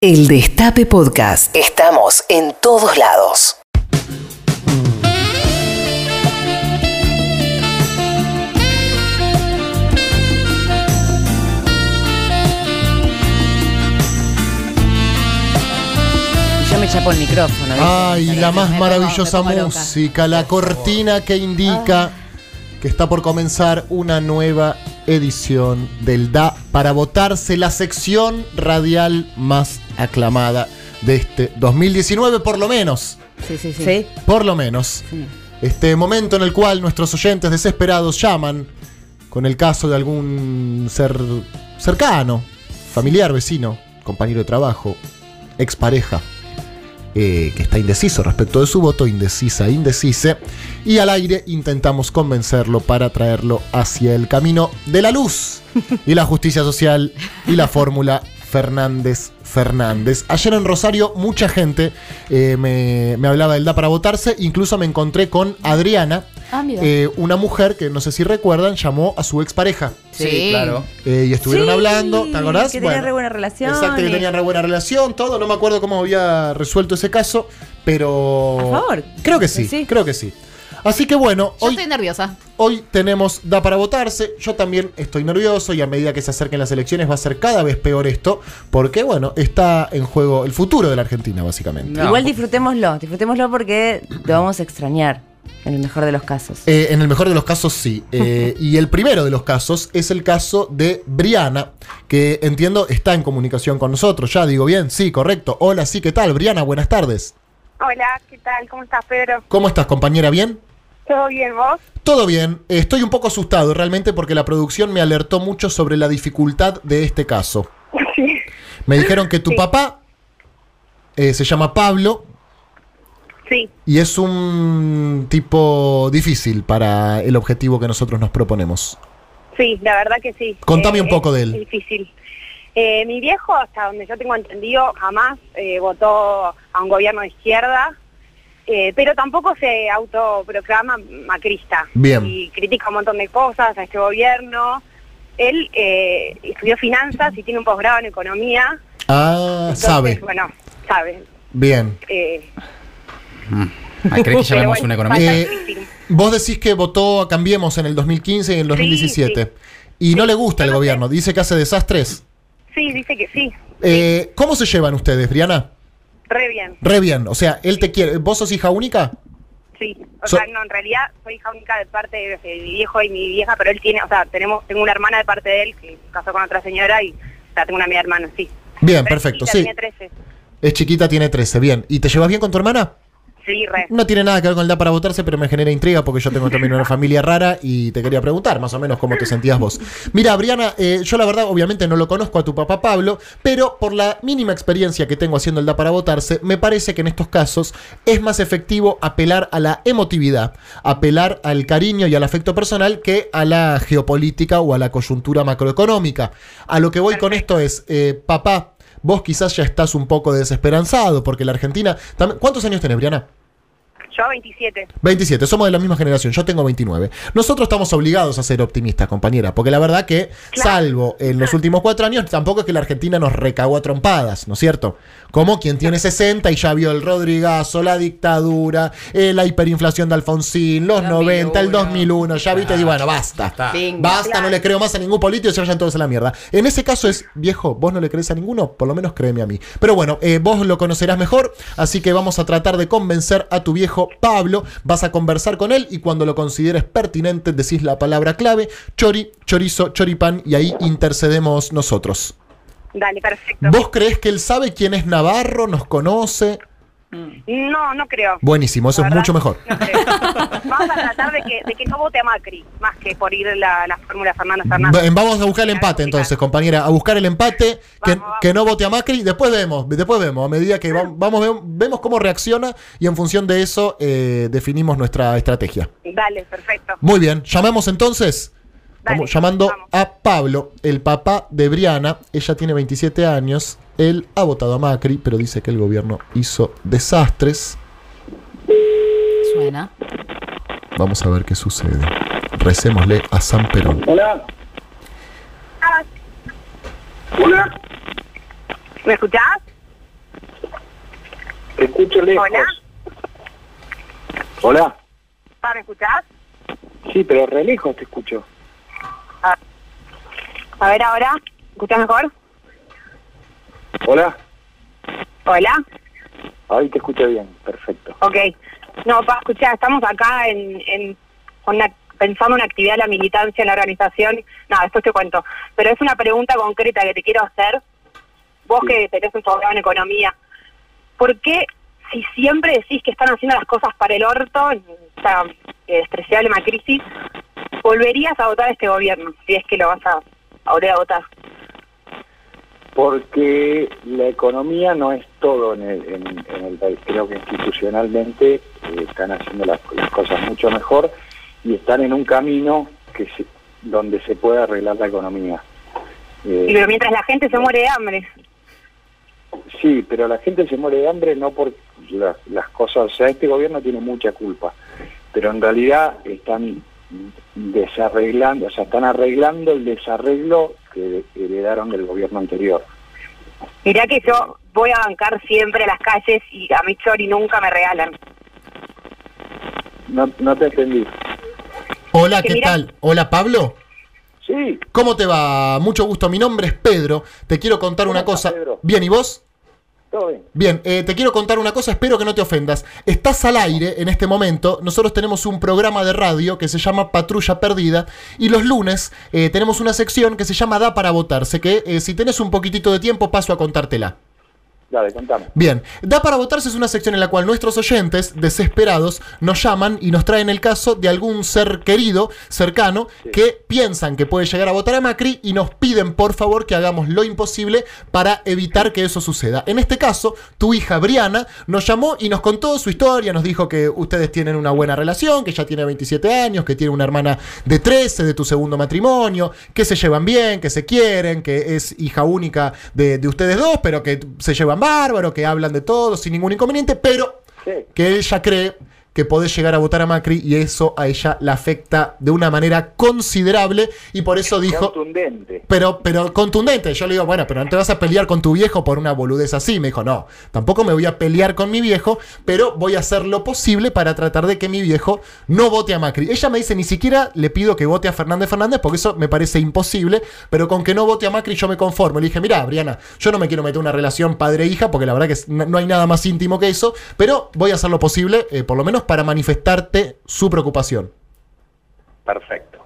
El Destape Podcast. Estamos en todos lados. Yo me chapo el micrófono. ¿viste? Ay, la más maravillosa me pongo loca. música, la cortina que indica que está por comenzar una nueva edición del Da para votarse la sección radial más aclamada de este 2019, por lo menos. Sí, sí, sí. Sí. Por lo menos. Sí. Este momento en el cual nuestros oyentes desesperados llaman con el caso de algún ser cercano, familiar, vecino, compañero de trabajo, expareja, eh, que está indeciso respecto de su voto, indecisa, indecise, y al aire intentamos convencerlo para traerlo hacia el camino de la luz y la justicia social y la fórmula Fernández Fernández. Ayer en Rosario mucha gente eh, me, me hablaba del Da para votarse, incluso me encontré con Adriana, Ah, mira. eh, una mujer que no sé si recuerdan, llamó a su expareja. Sí, claro. Eh, y estuvieron Sí, hablando, ¿te acordás? Que tenían re buena relación. Exacto, que tenían re buena relación, todo. No me acuerdo cómo había resuelto ese caso, pero. A favor. Creo que sí, Sí. creo que sí. Así que bueno, Yo hoy, estoy nerviosa. hoy tenemos Da para votarse. Yo también estoy nervioso y a medida que se acerquen las elecciones va a ser cada vez peor esto, porque bueno, está en juego el futuro de la Argentina, básicamente. No. Igual disfrutémoslo, disfrutémoslo porque lo vamos a extrañar, en el mejor de los casos. Eh, en el mejor de los casos, sí. Eh, y el primero de los casos es el caso de Briana, que entiendo está en comunicación con nosotros. Ya digo bien, sí, correcto. Hola, sí, ¿qué tal? Briana, buenas tardes. Hola, ¿qué tal? ¿Cómo estás, Pedro? ¿Cómo estás, compañera? ¿Bien? ¿Todo bien, vos? Todo bien. Estoy un poco asustado realmente porque la producción me alertó mucho sobre la dificultad de este caso. Sí. Me dijeron que tu papá eh, se llama Pablo Sí, y es un tipo difícil para el objetivo que nosotros nos proponemos. sí, la verdad que sí. Contame un poco de él. difícil. Eh, mi viejo, hasta donde yo tengo entendido, jamás eh, votó a un gobierno de izquierda, eh, pero tampoco se autoproclama macrista. Bien. Y critica un montón de cosas a este gobierno. Él eh, estudió finanzas y tiene un posgrado en economía. Ah, Entonces, sabe. Bueno, sabe. Bien. Eh, Ay, ¿Crees que llamemos bueno, un economista? Eh, difícil. Vos decís que votó a Cambiemos en el 2015 y en el 2017. Y no Sí. le gusta el gobierno, dice que hace desastres. Sí, dice que sí. Eh, ¿Cómo se llevan ustedes, Briana? Re bien. Re bien, o sea, él te quiere. ¿Vos sos hija única? Sí, o So- sea, no, en realidad soy hija única de parte de, mi viejo y mi vieja, pero él tiene, o sea, tenemos, tengo una hermana de parte de él que casó con otra señora y, o sea, tengo una media hermana, sí. Bien, Pero es perfecto, chiquita, sí. Tiene 13. Es chiquita, tiene 13, bien. ¿Y te llevas bien con tu hermana? Sí, re. No tiene nada que ver con el da para votarse, pero me genera intriga porque yo tengo también una familia rara y te quería preguntar más o menos cómo te sentías vos. Mira, Briana, eh, yo la verdad obviamente no lo conozco a tu papá Pablo, pero por la mínima experiencia que tengo haciendo el da para votarse, me parece que en estos casos es más efectivo apelar a la emotividad, apelar al cariño y al afecto personal que a la geopolítica o a la coyuntura macroeconómica. A lo que voy con esto es, eh, papá, vos quizás ya estás un poco desesperanzado porque la Argentina... ¿Cuántos años tenés, Briana? Yo 27. 27, somos de la misma generación, yo tengo 29. Nosotros estamos obligados a ser optimistas, compañera, porque la verdad que, Claro. salvo en los últimos cuatro años, tampoco es que la Argentina nos recagó a trompadas, ¿no es cierto? Como quien tiene 60 y ya vio el Rodrigazo, la dictadura, eh, la hiperinflación de Alfonsín, los 90, el 2001, ya viste, y bueno, basta. Basta, no le creo más a ningún político, se vayan todos a la mierda. En ese caso es, viejo, vos no le crees a ninguno, por lo menos créeme a mí. Pero bueno, eh, vos lo conocerás mejor, así que vamos a tratar de convencer a tu viejo Pablo. Vas a conversar con él y cuando lo consideres pertinente decís la palabra clave, chori, chorizo, choripán, y ahí intercedemos nosotros. Dale, perfecto. ¿Vos crees que él sabe quién es Navarro, nos conoce? No, no creo. Buenísimo, eso es mucho mejor. no creo. Vamos a tratar de que, de que no vote a Macri, más que por ir la, la fórmula Fernando Fernández. Va- Vamos a buscar el empate entonces, compañera, a buscar el empate, que, Vamos, vamos. que no vote a Macri, después vemos, después vemos, a medida que va- vamos, ve- vemos cómo reacciona y en función de eso eh, definimos nuestra estrategia. Dale, perfecto. Muy bien, llamamos entonces, Dale, llamando vamos. a Pablo, el papá de Briana, ella tiene 27 años, él ha votado a Macri, pero dice que el gobierno hizo desastres. Suena. Vamos a ver qué sucede. Recémosle a San Perón. Hola. Ah, Hola. ¿Me escuchás? escucho lejos. Hola. Hola. ¿Ah, ¿Me escuchás? Sí, pero re lejos te escucho. A ver ahora. ¿Me escuchás mejor? Hola. Hola. Ahí te escucho bien. Perfecto. Ok. No, pa, escuchá, estamos acá en, en una- pensando en una actividad de la militancia en la organización. No, después te cuento. Pero es una pregunta concreta que te quiero hacer. Vos Sí. que tenés un programa en economía, ¿por qué si siempre decís que están haciendo las cosas para el orto, en esta eh, despreciable crisis, volverías a votar a este gobierno, si es que lo vas a, a volver a votar? Porque la economía no es todo en el, en- en el país. Creo que institucionalmente eh, están haciendo las, las cosas mucho mejor y están en un camino que se- donde se puede arreglar la economía. Eh, pero mientras la gente se muere de hambre. Sí, pero la gente se muere de hambre no por la- las cosas, o sea, este gobierno tiene mucha culpa, pero en realidad están desarreglando, o sea, están arreglando el desarreglo que heredaron del gobierno anterior. Mirá que yo voy a bancar siempre a las calles y a mi chori nunca me regalan. No, no te entendí. Hola, Que ¿qué tal? Hola, Pablo. Sí, ¿Cómo te va? Mucho gusto. Mi nombre es Pedro. Te quiero contar ¿Cómo una cosa. Pedro? Bien, ¿y vos? Bien. Eh, te quiero contar una cosa, espero que no te ofendas. Estás al aire en este momento, nosotros tenemos un programa de radio que se llama Patrulla Perdida y los lunes eh, tenemos una sección que se llama Da para votar. Sé que eh, si tenés un poquitito de tiempo paso a contártela. Dale, contame. Bien, Da para votarse es una sección en la cual nuestros oyentes, desesperados, nos llaman y nos traen el caso de algún ser querido, cercano, que piensan que puede llegar a votar a Macri y nos piden por favor que hagamos lo imposible para evitar que eso suceda. En este caso, tu hija Briana nos llamó y nos contó su historia, nos dijo que ustedes tienen una buena relación, que ya tiene 27 años, que tiene una hermana de 13 de tu segundo matrimonio, que se llevan bien, que se quieren, que es hija única de, de ustedes dos, pero que se llevan bárbaro, que hablan de todo sin ningún inconveniente, pero Sí. que ella cree que podés llegar a votar a Macri y eso a ella la afecta de una manera considerable y por eso dijo... Contundente. Pero, pero contundente. Yo le digo, bueno, pero no te vas a pelear con tu viejo por una boludez así. Me dijo, no, tampoco me voy a pelear con mi viejo, pero voy a hacer lo posible para tratar de que mi viejo no vote a Macri. Ella me dice, ni siquiera le pido que vote a Fernández Fernández, porque eso me parece imposible, pero con que no vote a Macri yo me conformo. Le dije, mira, Briana, yo no me quiero meter en una relación padre-hija, porque la verdad que no hay nada más íntimo que eso, pero voy a hacer lo posible, eh, por lo menos para manifestarte su preocupación. Perfecto.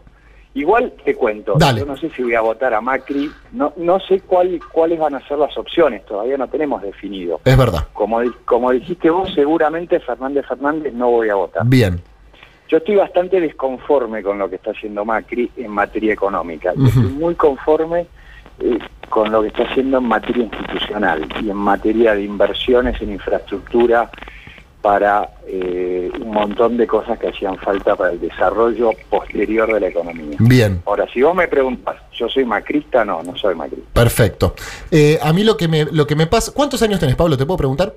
Igual te cuento, Dale. yo no sé si voy a votar a Macri, no, no sé cuál, cuáles van a ser las opciones, todavía no tenemos definido. Es verdad. Como, como dijiste vos, seguramente Fernández Fernández no voy a votar. Bien. Yo estoy bastante desconforme con lo que está haciendo Macri en materia económica. Estoy muy conforme eh, con lo que está haciendo en materia institucional y en materia de inversiones en infraestructura para eh, un montón de cosas que hacían falta para el desarrollo posterior de la economía. Bien. Ahora, si vos me preguntas, ¿yo soy macrista? No, no soy macrista. Perfecto. Eh, a mí lo que, me, lo que me pasa... ¿Cuántos años tenés, Pablo? ¿Te puedo preguntar?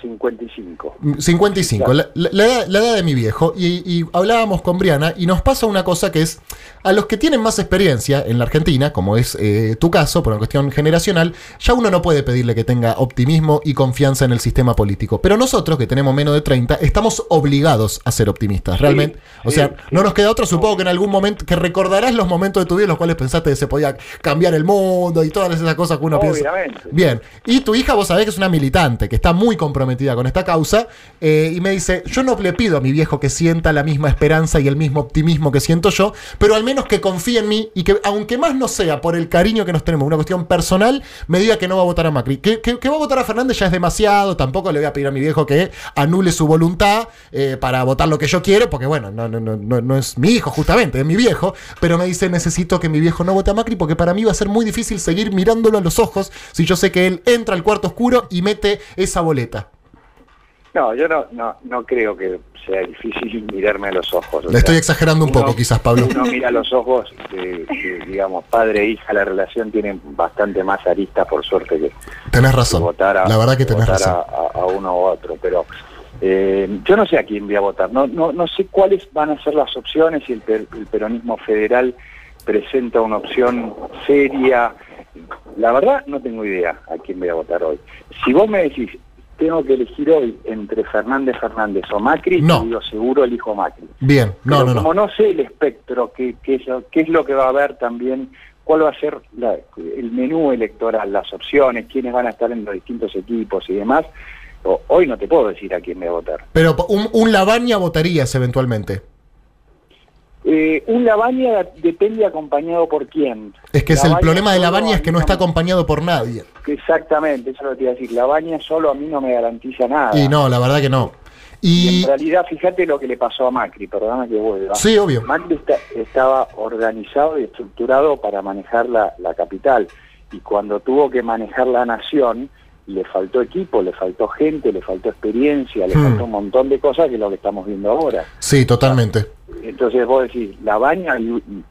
55. Mm, 55, la, la- la edad, la edad de mi viejo. Y, y hablábamos con Briana y nos pasa una cosa que es, a los que tienen más experiencia en la Argentina, como es eh, tu caso, por una cuestión generacional, ya uno no puede pedirle que tenga optimismo y confianza en el sistema político. Pero nosotros, que tenemos menos de 30, estamos obligados a ser optimistas, realmente. o sea, sí. no nos queda otra, supongo que en algún momento, que recordarás los momentos de tu vida en los cuales pensaste que se podía cambiar el mundo y todas esas cosas que uno piensa. Obviamente. Bien, y tu hija, vos sabés que es una militante, que está muy comprometida con esta causa, eh, y me dice, yo no le pido a mi viejo que sienta la misma esperanza y el mismo optimismo que siento yo, pero al menos que confíe en mí y que, aunque más no sea por el cariño que nos tenemos, una cuestión personal, me diga que no va a votar a Macri. Que, va a votar a Fernández ya es demasiado, tampoco le voy a pedir a mi viejo que anule su voluntad eh, para votar lo que yo quiero, porque bueno, no, no, no, no, no es mi hijo justamente, es mi viejo, pero me dice, necesito que mi viejo no vote a Macri porque para mí va a ser muy difícil seguir mirándolo a los ojos si yo sé que él entra al cuarto oscuro y mete esa boleta. No, yo no, no, no creo que sea difícil mirarme a los ojos. Le estoy sea, exagerando un uno- poco quizás, Pablo. Uno mira los ojos, que, digamos, padre e hija, la relación tiene bastante más aristas, por suerte, que, Tenés que razón. votar, a, La verdad que tenés votar razón. a, a- a uno u otro. Pero eh, yo no sé a quién voy a votar. No, no, no sé cuáles van a ser las opciones si el, per- el peronismo federal presenta una opción seria. La verdad, no tengo idea a quién voy a votar hoy. Si vos me decís, tengo que elegir hoy entre Fernández Fernández o Macri, No. digo seguro elijo Macri. Bien, no, Pero no, como no. no sé el espectro, qué, lo- qué es lo que va a haber también, cuál va a ser la- el menú electoral, las opciones, quiénes van a estar en los distintos equipos y demás, hoy no te puedo decir a quién voy a votar. Pero un, un Lavagna votarías eventualmente. Eh, un Lavagna depende acompañado por quién. Es que es el problema de Lavagna es que no está acompañado por nadie. me- Exactamente, eso es lo que te iba a decir. Lavagna solo a mí no me garantiza nada. Y no, la verdad que no. Y Y en realidad, fíjate lo que le pasó a Macri, perdóname que vuelva. sí, obvio. Macri está- estaba organizado y estructurado para manejar la, la capital y cuando tuvo que manejar la nación le faltó equipo, le faltó gente, le faltó experiencia, le Hmm. faltó un montón de cosas que es lo que estamos viendo ahora. Sí, totalmente. Entonces vos decís, la baña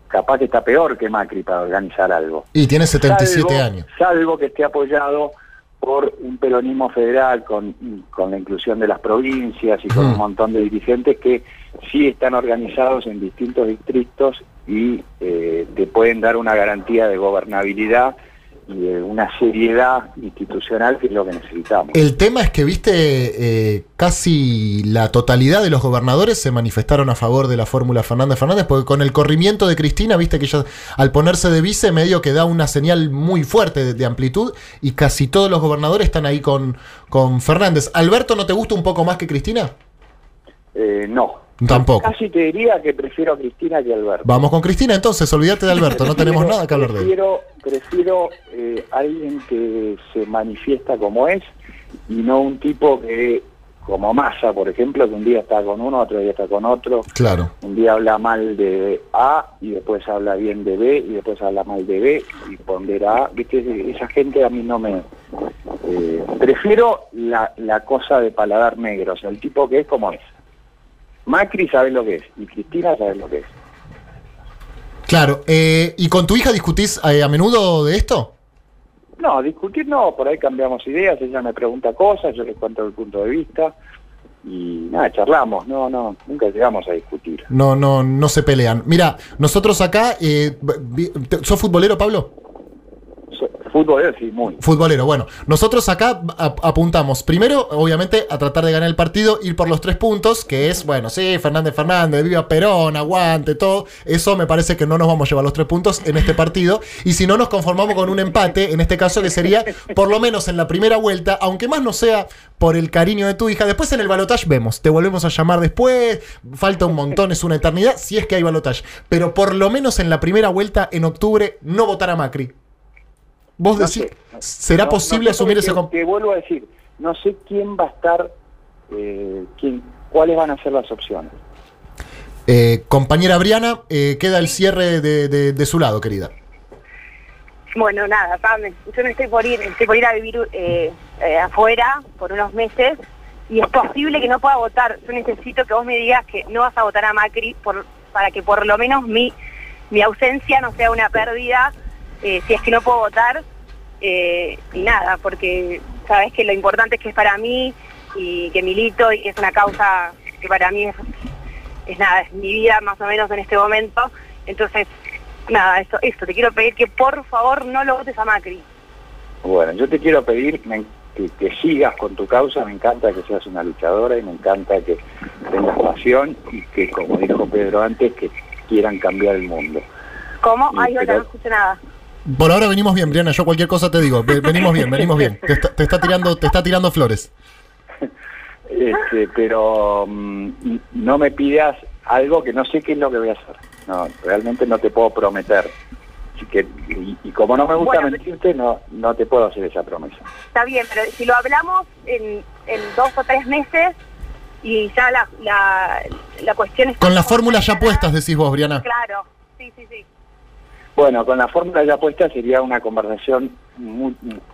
capaz que está peor que Macri para organizar algo. Y tiene 77 Salvo- años. Salvo que esté apoyado por un peronismo federal con, con la inclusión de las provincias y con Hmm. un montón de dirigentes que sí están organizados en distintos distritos y eh, te pueden dar una garantía de gobernabilidad y de una seriedad institucional que es lo que necesitamos. El tema es que, viste, eh, casi la totalidad de los gobernadores se manifestaron a favor de la fórmula Fernández Fernández, porque con el corrimiento de Cristina, viste que ella al ponerse de vice medio que da una señal muy fuerte de, de amplitud y casi todos los gobernadores están ahí con, con Fernández. ¿Alberto no te gusta un poco más que Cristina? Eh, no. Tampoco. Casi te diría que prefiero a Cristina que a Alberto. Vamos con Cristina entonces, olvídate de Alberto, no tenemos Prefiero- nada que hablar de él. Prefiero, prefiero eh, alguien que se manifiesta como es y no un tipo que, como Massa, por ejemplo, que un día está con uno, otro día está con otro, Claro. un día habla mal de A y después habla bien de B y después habla mal de B y pondera A. ¿Viste? Esa gente a mí no me... eh, prefiero la, la cosa de paladar negro, o sea, el tipo que es como es. Macri sabe lo que es y Cristina sabe lo que es. Claro, eh, ¿y con tu hija discutís eh, a menudo de esto? No, discutir no, por ahí cambiamos ideas, ella me pregunta cosas, yo le cuento el punto de vista y nada, charlamos, no, no, nunca llegamos a discutir. No, no, no se pelean. Mira, nosotros acá, eh, ¿sos futbolero, Pablo? Fútbol sí, muy. Futbolero, bueno, nosotros acá ap- apuntamos primero, obviamente, a tratar de ganar el partido, ir por los tres puntos, que es, bueno, sí, Fernández Fernández, viva Perón, aguante, todo. Eso me parece que no nos vamos a llevar los tres puntos en este partido. Y si no, nos conformamos con un empate, en este caso que sería, por lo menos en la primera vuelta, aunque más no sea por el cariño de tu hija. Después en el balotage vemos, te volvemos a llamar después, falta un montón, es una eternidad, si es que hay balotage. Pero por lo menos en la primera vuelta, en octubre, no votar a Macri. Vos No decís, sé, no- ¿será no- posible asumir ese comp- Te vuelvo a decir, no sé quién va a estar, eh, quién, cuáles van a ser las opciones. Eh, compañera Briana, eh, queda el cierre de, de- de su lado, querida. Bueno, nada, Pame, yo me estoy por ir, estoy por ir a vivir eh, eh, afuera por unos meses y es posible que no pueda votar. Yo necesito que vos me digas que no vas a votar a Macri por, para que por lo menos mi, mi ausencia no sea una pérdida eh, si es que no puedo votar. eh, y nada, porque sabes que lo importante es que es para mí y que milito y que es una causa que para mí es, es nada, es mi vida más o menos en este momento. Entonces, nada, esto, esto, te quiero pedir que por favor no lo votes a Macri. Bueno, yo te quiero pedir me- que, que sigas con tu causa, me encanta que seas una luchadora y me encanta que tengas pasión y que, como dijo Pedro antes, que quieran cambiar el mundo. ¿Cómo? Ay, pero- no escucho nada. Por ahora venimos bien, Briana. Yo cualquier cosa te digo. Ve- Venimos bien, venimos bien. Te está, te está tirando, te está tirando flores. Este, pero mm, no me pidas algo que no sé qué es lo que voy a hacer. No, realmente no te puedo prometer. Así que, y, y como no me gusta Bueno, mentirte, no, no te puedo hacer esa promesa. Está bien, pero si lo hablamos en, en dos o tres meses y ya la, la, la cuestión es... Con las fórmulas ya puestas, decís vos, Briana. Claro, sí, sí, sí. Bueno, con la fórmula ya puesta sería una conversación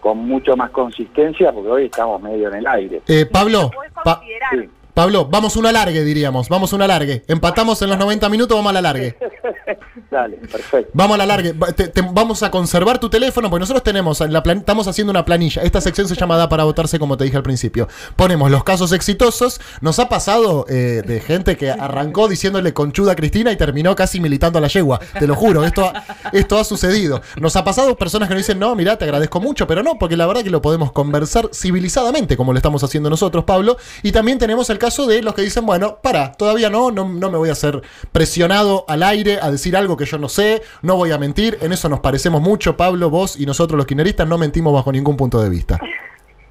con mucho más consistencia, porque hoy estamos medio en el aire. Eh, Pablo, Puedes Pa- considerar. Sí. Pablo, vamos una largue, diríamos. Vamos una largue. Empatamos en los 90 minutos, vamos a la largue. Dale, perfecto. Vamos a la te- te- vamos a conservar tu teléfono porque nosotros tenemos, en la plan- estamos haciendo una planilla. Esta sección se llama Da para votarse, como te dije al principio. Ponemos los casos exitosos. Nos ha pasado eh, de gente que arrancó diciéndole conchuda a Cristina y terminó casi militando a la yegua. Te lo juro, esto ha, esto ha sucedido. Nos ha pasado personas que nos dicen, no, mira, te agradezco mucho, pero no, porque la verdad que lo podemos conversar civilizadamente, como lo estamos haciendo nosotros, Pablo. Y también tenemos el caso de los que dicen, bueno, para, todavía no, no, no me voy a ser presionado al aire a decir algo que yo no sé, no voy a mentir. En eso nos parecemos mucho, Pablo, vos y nosotros los kineristas no mentimos bajo ningún punto de vista.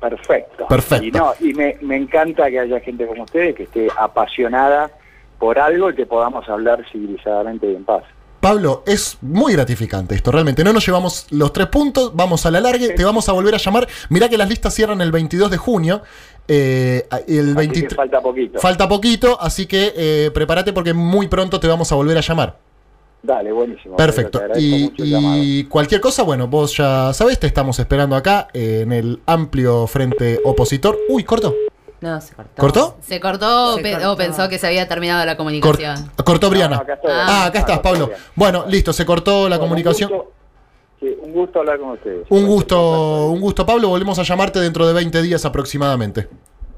Perfecto. Perfecto. Y, no, y me, me encanta que haya gente como ustedes que esté apasionada por algo y que podamos hablar civilizadamente y en paz. Pablo, es muy gratificante esto, realmente. No nos llevamos los tres puntos, vamos a la larga, te vamos a volver a llamar. Mirá que las listas cierran el 22 de junio. eh, el Así 23 que falta poquito. Falta poquito, así que eh, prepárate porque muy pronto te vamos a volver a llamar. Dale, buenísimo. Perfecto. Y, y cualquier cosa, bueno, vos ya sabés, te estamos esperando acá en el amplio frente opositor. Uy, cortó. No, se cortó. ¿Cortó? ¿Se cortó, o Se pe- cortó. o pensó que se había terminado la Cor- comunicación? cortó Briana. No, acá estoy. ah, acá estás, Ah, Pablo. bien. Bueno, listo, se cortó la Bueno, comunicación. Un gusto, sí, un gusto hablar con ustedes. Un gusto, un gusto, Pablo. Volvemos a llamarte dentro de 20 días aproximadamente.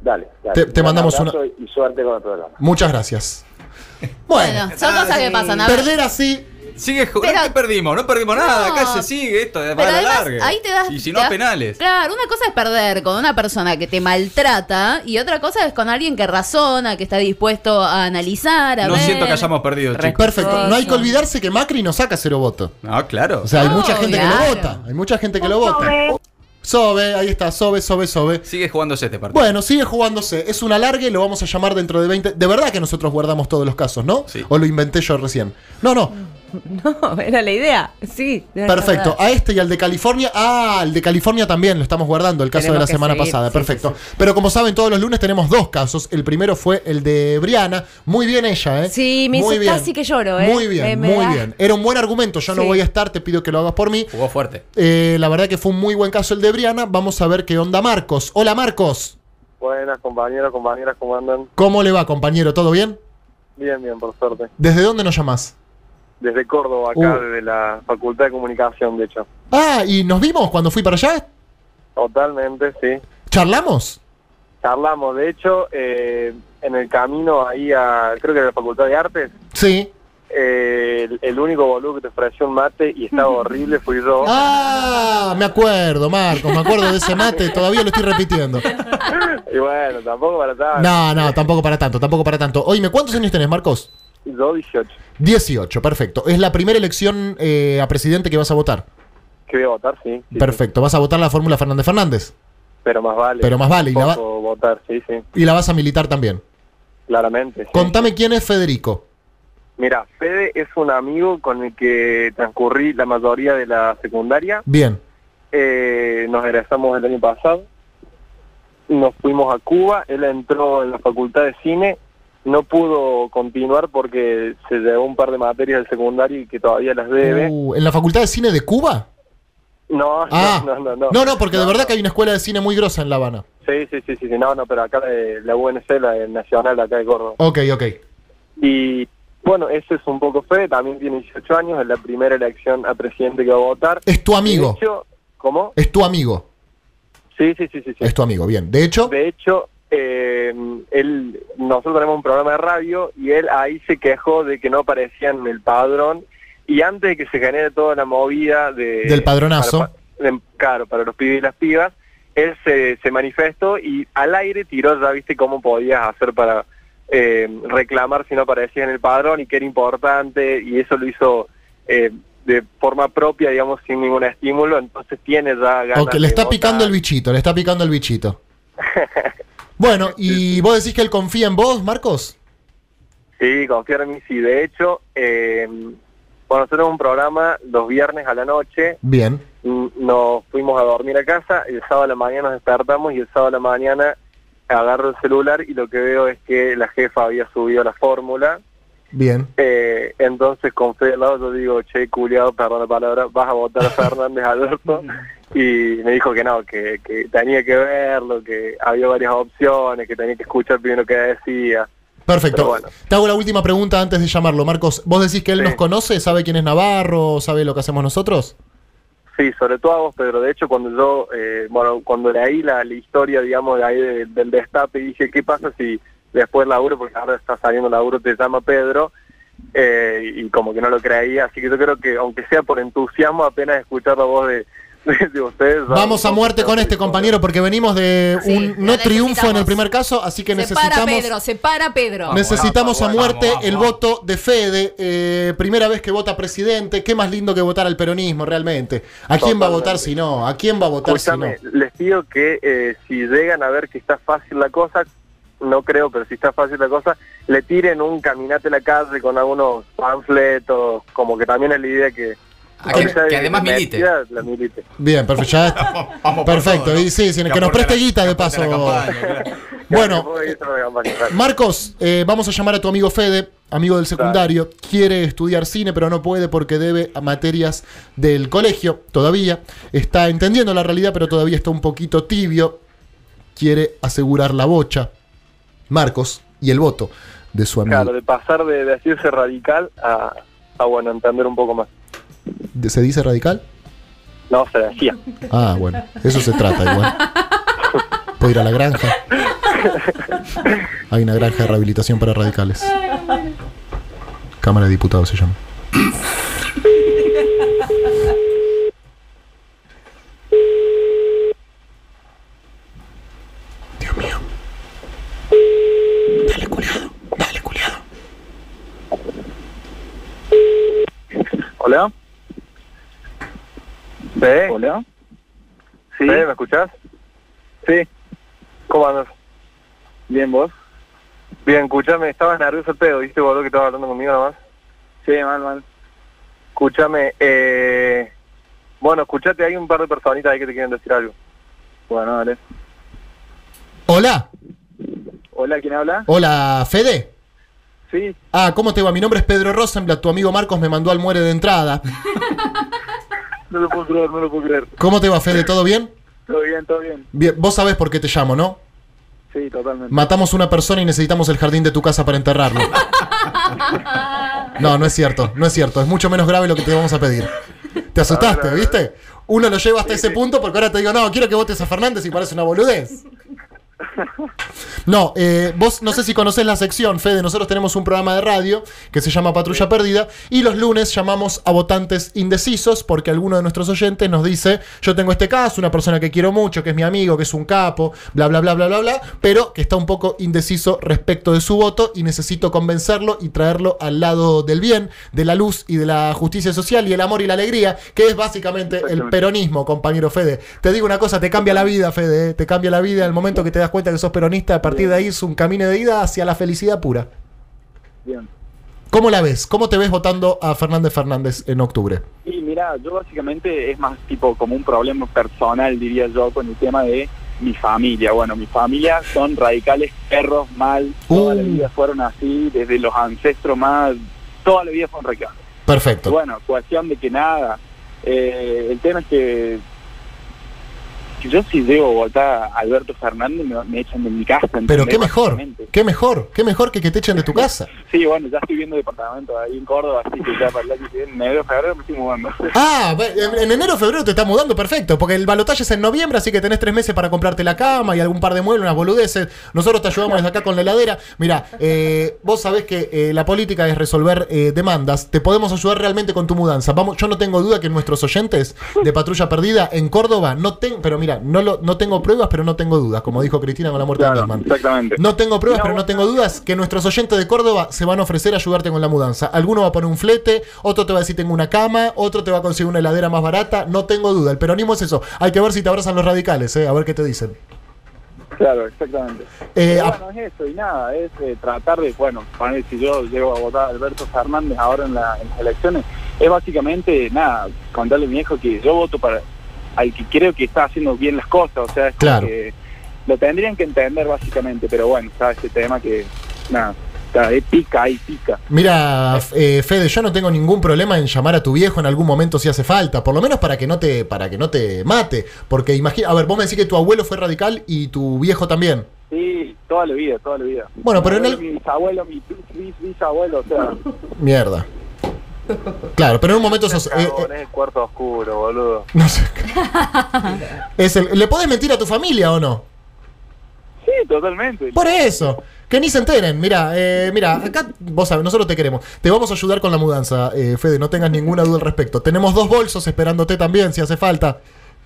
Dale, dale. Te- te Un mandamos abrazo Y suerte con el programa. Muchas gracias. Bueno, Bueno, son cosas que pasan. A ver. perder así. Sigue jugando. Pero- ¿Qué perdimos? No perdimos nada. No. Acá se sigue esto. Va a la larga. ahí te das. Y si no, das- penales. Claro, una cosa es perder con una persona que te maltrata y otra cosa es con alguien que razona, que está dispuesto a analizar, a No ver. siento que hayamos perdido, chicos. Perfecto. No hay que olvidarse que Macri no saca cero votos. No, claro. O sea, hay No, mucha gente que lo vota. Hay mucha gente que lo vota. Sobe. Ahí está, Sobe, Sobe, Sobe. Sigue jugándose este partido. Bueno, sigue jugándose. Es una larga y lo vamos a llamar dentro de 20. De verdad que nosotros guardamos todos los casos, ¿no? Sí. O lo inventé yo recién. No, no. No, era la idea. Sí. Perfecto. A este y al de California. Ah, el de California también lo estamos guardando, el caso Tenemos de la semana seguir, pasada. sí, Perfecto. sí, sí. Pero como saben, todos los lunes tenemos dos casos. El primero fue el de Briana. Muy bien ella, ¿eh? Sí, me Muy hizo bien. casi que lloro, ¿eh? Muy bien, Me- me muy da- bien. Era un buen argumento. Yo no voy a estar, te pido que lo hagas por mí. Jugó fuerte. Eh, la verdad que fue un muy buen caso el de Briana. Vamos a ver qué onda Marcos. Hola Marcos. Buenas compañeros, compañeras, ¿cómo andan? ¿Cómo le va, compañero? ¿Todo bien? Bien, bien, por suerte. ¿Desde dónde nos llamás? Desde Córdoba, acá, Uh. desde la Facultad de Comunicación, de hecho. Ah, ¿y nos vimos cuando fui para allá? Totalmente, sí. ¿Charlamos? Charlamos, de hecho, eh, en el camino ahí a, creo que a la Facultad de Artes, Sí. eh, el, el único boludo que te ofreció un mate y estaba horrible fui yo. Ah, me acuerdo, Marcos, me acuerdo de ese mate, todavía lo estoy repitiendo. Y bueno, tampoco para tanto. No, no, tampoco para tanto, tampoco para tanto. Oíme, ¿cuántos años tenés, Marcos? Yo 18. 18, perfecto. Es la primera elección eh, a presidente que vas a votar. Que voy a votar, sí. sí, Perfecto, vas a votar la fórmula Fernández Fernández. Pero más vale. Pero más vale, y la va- votar, sí, sí. Y la vas a militar también. Claramente. Contame quién es Federico. Mira, Fede es un amigo con el que transcurrí la mayoría de la secundaria. Bien. Eh, nos egresamos el año pasado. Nos fuimos a Cuba. Él entró en la facultad de cine. No pudo continuar porque se llevó un par de materias del secundario y que todavía las debe. Uh, ¿En la Facultad de Cine de Cuba? No, Ah, no, no, no. no, no, porque de verdad que hay una escuela de cine muy grosa en La Habana. Sí, sí, sí, sí, no, no, pero acá de la UNC, la Nacional, acá de Córdoba. Ok, ok. Y bueno, ese es un poco Fede, también tiene 18 años, es la primera elección a presidente que va a votar. Es tu amigo. De hecho, ¿cómo? Es tu amigo. Sí, sí, sí, sí. sí. Es tu amigo, bien. De hecho, De hecho, eh, él, nosotros tenemos un programa de radio y él ahí se quejó de que no aparecía en el padrón y antes de que se genere toda la movida de Del padronazo. para- de- claro, para los pibes y las pibas, él se, se manifestó y al aire tiró, ya viste cómo podías hacer para eh, reclamar si no aparecías en el padrón y que era importante y eso lo hizo eh, de forma propia, digamos, sin ningún estímulo, entonces tiene ya ganas le de está votar. picando el bichito, le está picando el bichito. Bueno, ¿y vos decís que él confía en vos, Marcos? Sí, confío en mí, sí. De hecho, eh, cuando tenemos un programa los viernes a la noche, Bien. mm, nos fuimos a dormir a casa, el sábado a la mañana nos despertamos y el sábado a la mañana agarro el celular y lo que veo es que la jefa había subido la fórmula. Bien. Eh, entonces con Fede al lado yo digo, che, culiado, perdón la palabra, vas a votar a Fernández Alberto. Y me dijo que no, que, que tenía que verlo, que había varias opciones, que tenía que escuchar primero qué decía. Perfecto. Bueno. Te hago la última pregunta antes de llamarlo. Marcos, ¿vos decís que él Sí. nos conoce? ¿Sabe quién es Navarro? ¿Sabe lo que hacemos nosotros? Sí, sobre todo a vos, Pedro. De hecho, cuando yo, eh, bueno, cuando leí la, la historia, digamos, de ahí de- del destape, dije, ¿qué pasa si después laburo, porque ahora está saliendo laburo, te llama Pedro? Eh, y como que no lo creía. Así que yo creo que, aunque sea por entusiasmo, apenas escuchar la voz de, de, ustedes. Vamos a muerte con este compañero porque venimos de Sí, un no triunfo en el primer caso, así que Se para necesitamos Pedro, se para Pedro. Vamos, necesitamos a muerte vamos, el vamos. voto de Fede, eh, primera vez que vota presidente, qué más lindo que votar al peronismo realmente. ¿A quién va a votar si no? ¿A quién va a votar si no? Les pido que eh, si llegan a ver que está fácil la cosa, no creo, pero si está fácil la cosa, le tiren un caminate a la calle con algunos panfletos, como que también es la idea que... Que- además milite. metida, La milite. Bien, perfecto. ya Perfecto, todo, ¿no? y sí, sí, que nos preste la- guita de paso. campaña, claro. Bueno. Marcos, eh, vamos a llamar a tu amigo Fede, amigo del secundario. Quiere estudiar cine, pero no puede porque debe a materias del colegio todavía. Está entendiendo la realidad, pero todavía está un poquito tibio. Quiere asegurar la bocha. Marcos y el voto de su amigo. Claro, de pasar de decirse radical a, a, bueno, entender un poco más. ¿De- ¿Se dice radical? No, se decía. Ah, bueno, eso se trata igual. Puedo ir a la granja. Hay una granja de rehabilitación para radicales. Cámara de Diputados se llama. Dios mío. Dale, culiado. Dale, culiado. ¿Hola? ¿Sí? Hola. ¿Sí? ¿Me escuchás? Sí. ¿Cómo andas? Bien, vos. Bien, escúchame, estabas nervioso el pedo, ¿viste, boludo, que estabas hablando conmigo nomás? Sí, mal, mal. Escúchame, eh... Bueno, escuchate, hay un par de personitas ahí que te quieren decir algo. Bueno, dale. Hola. Hola, ¿quién habla? Hola, Fede. Sí. Ah, ¿cómo te va? Mi nombre es Pedro Rosenblatt. Tu amigo Marcos me mandó al muere de entrada. No lo puedo creer, no lo puedo creer. ¿Cómo te va, Fede? ¿Todo bien? Todo bien, todo bien. Bien, vos sabés por qué te llamo, ¿no? Sí, totalmente. Matamos una persona y necesitamos el jardín de tu casa para enterrarlo. No, no es cierto, no es cierto. Es mucho menos grave lo que te vamos a pedir. Te asustaste, ¿viste? Uno lo lleva hasta ese punto porque ahora te digo, no, quiero que votes a Fernández y parece una boludez. No, eh, vos no sé si conocés la sección, Fede. Nosotros tenemos un programa de radio que se llama Patrulla Perdida y los lunes llamamos a votantes indecisos porque alguno de nuestros oyentes nos dice: Yo tengo este caso, una persona que quiero mucho, que es mi amigo, que es un capo, bla, bla, bla, bla, bla, bla, pero que está un poco indeciso respecto de su voto y necesito convencerlo y traerlo al lado del bien, de la luz y de la justicia social y el amor y la alegría, que es básicamente el peronismo, compañero Fede. Te digo una cosa: te cambia la vida, Fede, ¿eh? te cambia la vida el momento que te das cuenta que sos peronista. A partir de ahí es un camino de ida hacia la felicidad pura. Bien. ¿Cómo la ves? ¿Cómo te ves votando a Fernández Fernández en octubre? Y mira, yo básicamente es más tipo como un problema personal, diría yo, con el tema de mi familia. Bueno, mi familia son radicales perros mal, toda la Uh. vida fueron así, desde los ancestros más, toda la vida fueron radicales. Perfecto. Bueno, cuestión de que nada, eh, el tema es que si yo si llego a votar a Alberto Fernández me, me echan de mi casa. Pero qué mejor, qué mejor, qué mejor que que te echen de tu casa. Sí, bueno, ya estoy viendo departamento ahí en Córdoba, así que ya para el año que viene, en enero, febrero me estoy mudando. Ah, en en enero febrero te está mudando, perfecto, porque el balotaje es en noviembre, así que tenés tres meses para comprarte la cama y algún par de muebles, unas boludeces. Nosotros te ayudamos desde acá con la heladera. Mira, eh, vos sabés que eh, la política es resolver eh, demandas. Te podemos ayudar realmente con tu mudanza. Vamos, yo no tengo duda que nuestros oyentes de Patrulla Perdida en Córdoba no tengo, pero mira, no lo, no tengo pruebas, pero no tengo dudas, como dijo Cristina con la muerte de Nisman. exactamente. No tengo pruebas, pero no tengo dudas que nuestros oyentes de Córdoba se van a ofrecer a ayudarte con la mudanza. Alguno va a poner un flete, otro te va a decir tengo una cama, otro te va a conseguir una heladera más barata. No tengo duda. El peronismo es eso. Hay que ver si te abrazan los radicales, eh, a ver qué te dicen. Claro, exactamente. Eh, bueno, es eso, y nada, es eh, tratar de, bueno, si yo llego a votar a Alberto Fernández ahora en, la- en las elecciones, es básicamente, nada, contarle a mi hijo que yo voto para al que creo que está haciendo bien las cosas, o sea, es Claro. que lo tendrían que entender básicamente, pero bueno, está ese tema que, nada, está, eh, pica ahí, pica. Mira, eh, Fede, yo no tengo ningún problema en llamar a tu viejo en algún momento si hace falta, por lo menos para que no te, para que no te mate. Porque imagina, a ver, vos me decís que tu abuelo fue radical y tu viejo también. Sí, toda la vida, toda la vida. Bueno, pero en el- abuelo, Mi bisabuelo, mi bis, bis, bisabuelo, o sea... Mierda. Claro, pero en un momento sos. eh, eh, es el cuarto oscuro, boludo. no sé. Es el- ¿Le podés mentir a tu familia o no? Sí, totalmente. Por eso. Que ni se enteren. Mira, eh, mira, acá vos sabés, nosotros te queremos. Te vamos a ayudar con la mudanza, eh, Fede, no tengas ninguna duda al respecto. Tenemos dos bolsos esperándote también, si hace falta,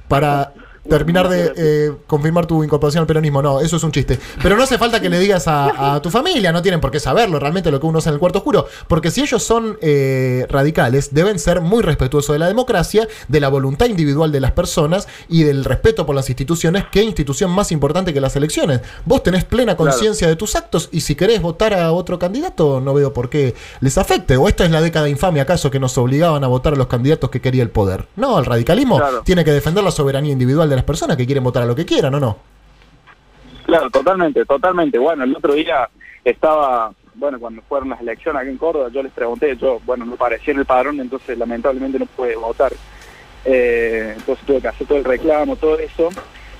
para terminar de eh, confirmar tu incorporación al peronismo. No, eso es un chiste. Pero no hace falta que le digas a, a tu familia, no tienen por qué saberlo realmente lo que uno hace en el cuarto oscuro. Porque si ellos son eh, radicales, deben ser muy respetuosos de la democracia, de la voluntad individual de las personas y del respeto por las instituciones. ¿Qué institución más importante que las elecciones? Vos tenés plena conciencia de tus actos y si querés votar a otro candidato, no veo por qué les afecte. ¿O esta es la década infame acaso que nos obligaban a votar a los candidatos que quería el poder? No, el radicalismo Claro. tiene que defender la soberanía individual de las personas que quieren votar a lo que quieran, ¿o no? Claro, totalmente, totalmente. Bueno, el otro día estaba, bueno, cuando fueron las elecciones aquí en Córdoba, yo les pregunté, yo, bueno, no aparecía en el padrón, entonces lamentablemente no pude votar. Eh, entonces tuve que hacer todo el reclamo, todo eso.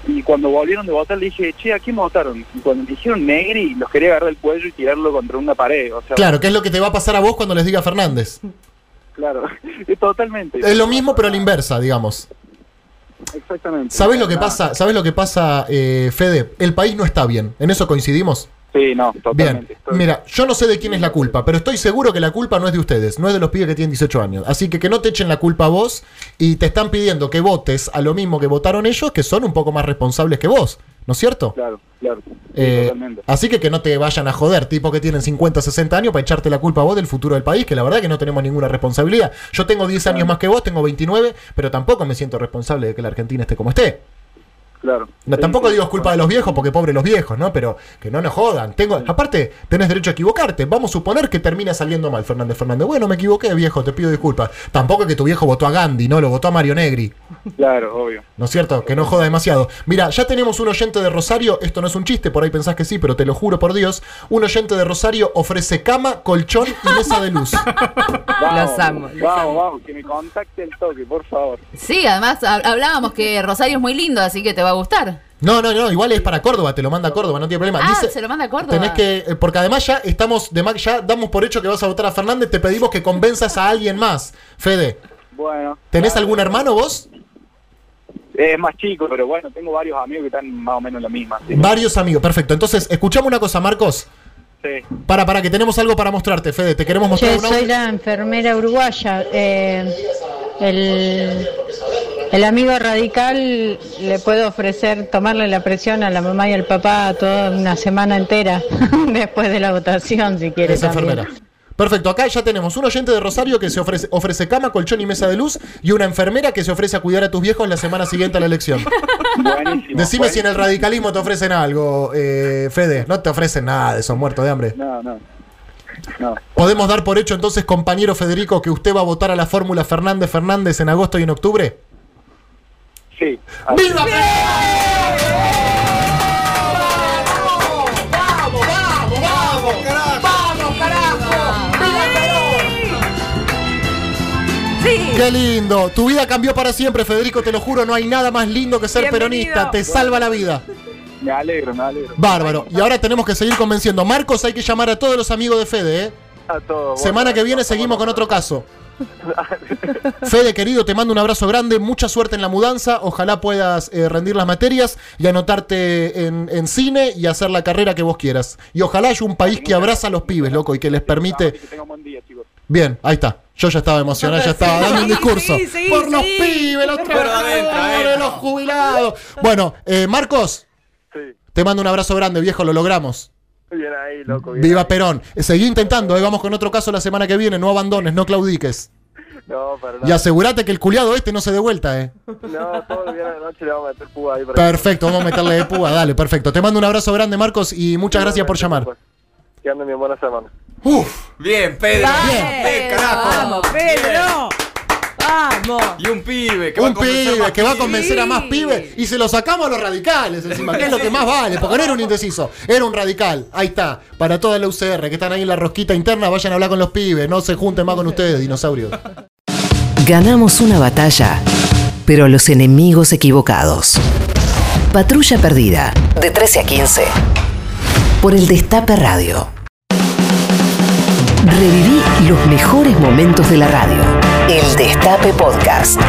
Y cuando volvieron de votar le dije, che, ¿a quién votaron? Y cuando me dijeron Negri, los quería agarrar el cuello y tirarlo contra una pared. O sea, Claro, ¿qué es lo que te va a pasar a vos cuando les diga Fernández? claro, totalmente. Es lo mismo, pero a la inversa, digamos. Exactamente. ¿Sabes lo que pasa, ¿sabes lo que pasa, eh, Fede? El país no está bien. ¿En eso coincidimos? Sí, no, Bien, totalmente. Estoy- mira, yo no sé de quién es la culpa, pero estoy seguro que la culpa no es de ustedes, no es de los pibes que tienen 18 años. Así que que no te echen la culpa a vos y te están pidiendo que votes a lo mismo que votaron ellos, que son un poco más responsables que vos, ¿no es cierto? Claro, claro. Eh, así que que no te vayan a joder, tipo que tienen 50, 60 años para echarte la culpa a vos del futuro del país, que la verdad que no tenemos ninguna responsabilidad. Yo tengo 10 años más que vos, tengo 29, pero tampoco me siento responsable de que la Argentina esté como esté. Claro. No, Sí, tampoco sí. digo es culpa de los viejos, porque pobres los viejos, ¿no? Pero que no nos jodan. Tengo, aparte, tenés derecho a equivocarte. Vamos a suponer que termina saliendo mal, Fernández Fernández. Bueno, me equivoqué, viejo, te pido disculpas. Tampoco es que tu viejo votó a Gandhi, ¿no? Lo votó a Mario Negri. Claro, obvio. ¿No es cierto? Que no joda demasiado. Mira, ya tenemos un oyente de Rosario. Esto no es un chiste, por ahí pensás que sí, pero te lo juro por Dios. Un oyente de Rosario ofrece cama, colchón y mesa de luz. Vamos, Los amo, los Vamos, amo. vamos, que me contacte el toque, por favor. Sí, además hab- hablábamos que Rosario es muy lindo, así que te va a gustar. No, no, no, igual es para Córdoba, te lo manda a Córdoba, no tiene problema. Ah, Dice- se lo manda a Córdoba. Tenés que, eh, porque además ya estamos, de ya damos por hecho que vas a votar a Fernández, te pedimos que convenzas a alguien más. Fede, Bueno. ¿tenés algún hermano vos? Es más chico, pero bueno, tengo varios amigos que están más o menos en la misma. Sí. Varios amigos, perfecto. Entonces, escuchamos una cosa, Marcos. Sí. Para, para, que tenemos algo para mostrarte, Fede. Te queremos mostrar un soy la enfermera uruguaya. Eh, el, el amigo radical le puedo ofrecer tomarle la presión a la mamá y al papá toda una semana entera después de la votación, si quiere. Es enfermera. Perfecto, acá ya tenemos un oyente de Rosario que se ofrece, ofrece cama, colchón y mesa de luz y una enfermera que se ofrece a cuidar a tus viejos la semana siguiente a la elección. Buenísimo. Decime si en el radicalismo te ofrecen algo, eh, Fede. No te ofrecen nada de esos muertos de hambre. No, no. No. ¿Podemos dar por hecho entonces, compañero Federico, que usted va a votar a la fórmula Fernández Fernández en agosto y en octubre? Sí. Así- ¡Viva Sí. ¡Qué lindo! Tu vida cambió para siempre, Federico, te lo juro, no hay nada más lindo que ser Bienvenido. peronista, te salva la vida. Me alegro, me alegro. Bárbaro. Y ahora tenemos que seguir convenciendo. Marcos, hay que llamar a todos los amigos de Fede, ¿eh? A todos. Semana bueno, que viene seguimos vamos. con otro caso. Fede, querido, te mando un abrazo grande, mucha suerte en la mudanza, ojalá puedas eh, rendir las materias y anotarte en, en cine y hacer la carrera que vos quieras. Y ojalá haya un país que abraza a los pibes, loco, y que les permite... Bien, ahí está. Yo ya estaba emocionado, ya estaba dando un discurso. sí, sí, Por los pibes, los trabajadores, los jubilados. Bueno, eh, Marcos, Sí. te mando un abrazo grande, viejo, lo logramos. Bien ahí, loco. bien Viva ahí. Perón. Seguí intentando, eh, vamos con otro caso la semana que viene, no abandones, no claudiques. No, para Y asegurate que el culiado este no se dé vuelta, eh. No, todo el día de la noche le vamos a meter púa ahí. para- Perfecto, vamos a meterle de púa, dale, perfecto. Te mando un abrazo grande, Marcos, y muchas gracias por llamar. Que ande mi buena semana. Uf, Bien, Pedro. Bien. Bien, carajo. Vamos, Pedro. Vamos. Y un pibe que va a un convencer pibe más que va a convencer a más pibes y se lo sacamos a los radicales encima, que es lo que más vale, porque no era un indeciso, era un radical. Ahí está, para toda la UCR que están ahí en la rosquita interna, vayan a hablar con los pibes, no se junten más con ustedes, dinosaurios. Ganamos una batalla, pero a los enemigos equivocados. Patrulla perdida, de 13 a 15. por el Destape Radio. Reviví los mejores momentos de la radio. El Destape Podcast.